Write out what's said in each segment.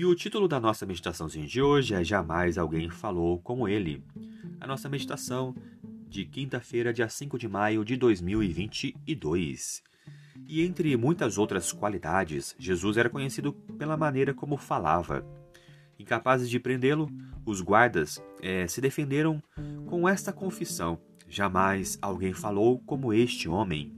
E o título da nossa meditaçãozinha de hoje é Jamais Alguém Falou Como Ele. A nossa meditação de quinta-feira, dia 5 de maio de 2022. E entre muitas outras qualidades, Jesus era conhecido pela maneira como falava. Incapazes de prendê-lo, os guardas é, se defenderam com esta confissão: Jamais alguém falou como este homem.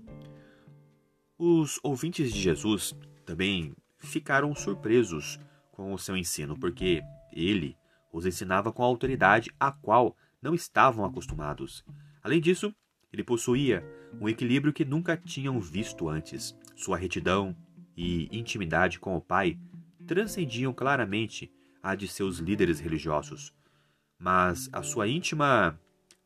Os ouvintes de Jesus também ficaram surpresos com o seu ensino, porque ele os ensinava com a autoridade a qual não estavam acostumados. Além disso, ele possuía um equilíbrio que nunca tinham visto antes. Sua retidão e intimidade com o Pai transcendiam claramente a de seus líderes religiosos. Mas a sua íntima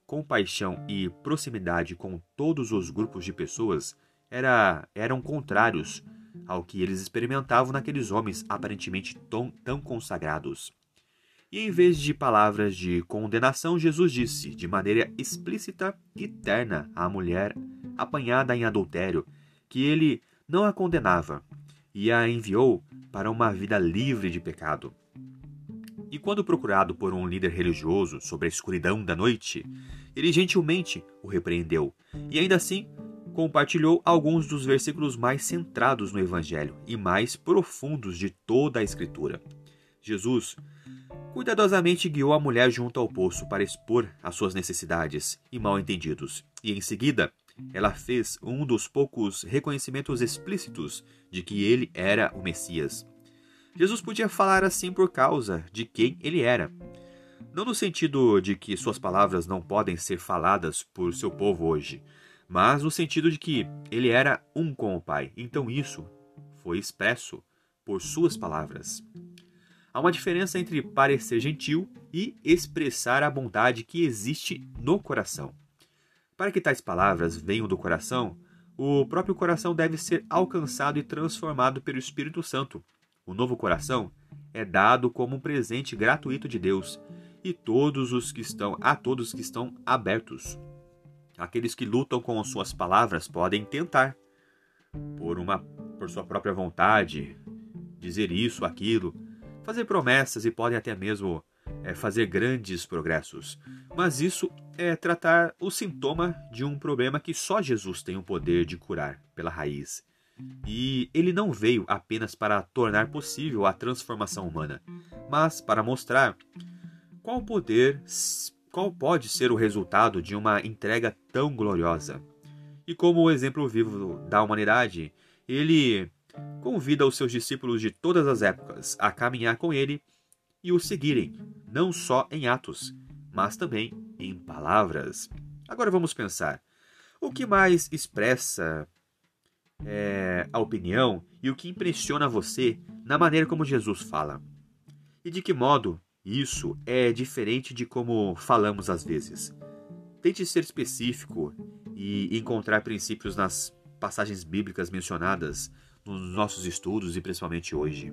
compaixão e proximidade com todos os grupos de pessoas era, eram contrários ao que eles experimentavam naqueles homens aparentemente tão, tão consagrados. E em vez de palavras de condenação, Jesus disse, de maneira explícita e terna, à mulher apanhada em adultério, que ele não a condenava e a enviou para uma vida livre de pecado. E quando procurado por um líder religioso sobre a escuridão da noite, ele gentilmente o repreendeu e ainda assim compartilhou alguns dos versículos mais centrados no Evangelho e mais profundos de toda a Escritura. Jesus cuidadosamente guiou a mulher junto ao poço para expor as suas necessidades e mal-entendidos, e em seguida ela fez um dos poucos reconhecimentos explícitos de que ele era o Messias. Jesus podia falar assim por causa de quem ele era. Não no sentido de que suas palavras não podem ser faladas por seu povo hoje, mas no sentido de que ele era um com o Pai. Então isso foi expresso por suas palavras. Há uma diferença entre parecer gentil e expressar a bondade que existe no coração. Para que tais palavras venham do coração, o próprio coração deve ser alcançado e transformado pelo Espírito Santo. O novo coração é dado como um presente gratuito de Deus, e todos os que estão a todos que estão abertos. Aqueles que lutam com suas palavras podem tentar, por uma por sua própria vontade, dizer isso, aquilo, fazer promessas e podem até mesmo é, fazer grandes progressos. Mas isso é tratar o sintoma de um problema que só Jesus tem o poder de curar pela raiz. E ele não veio apenas para tornar possível a transformação humana, mas para mostrar qual poder qual pode ser o resultado de uma entrega tão gloriosa? E como o exemplo vivo da humanidade, ele convida os seus discípulos de todas as épocas a caminhar com ele e o seguirem, não só em atos, mas também em palavras. Agora vamos pensar: o que mais expressa é, a opinião e o que impressiona você na maneira como Jesus fala? E de que modo isso é diferente de como falamos às vezes. Tente ser específico e encontrar princípios nas passagens bíblicas mencionadas nos nossos estudos e principalmente hoje.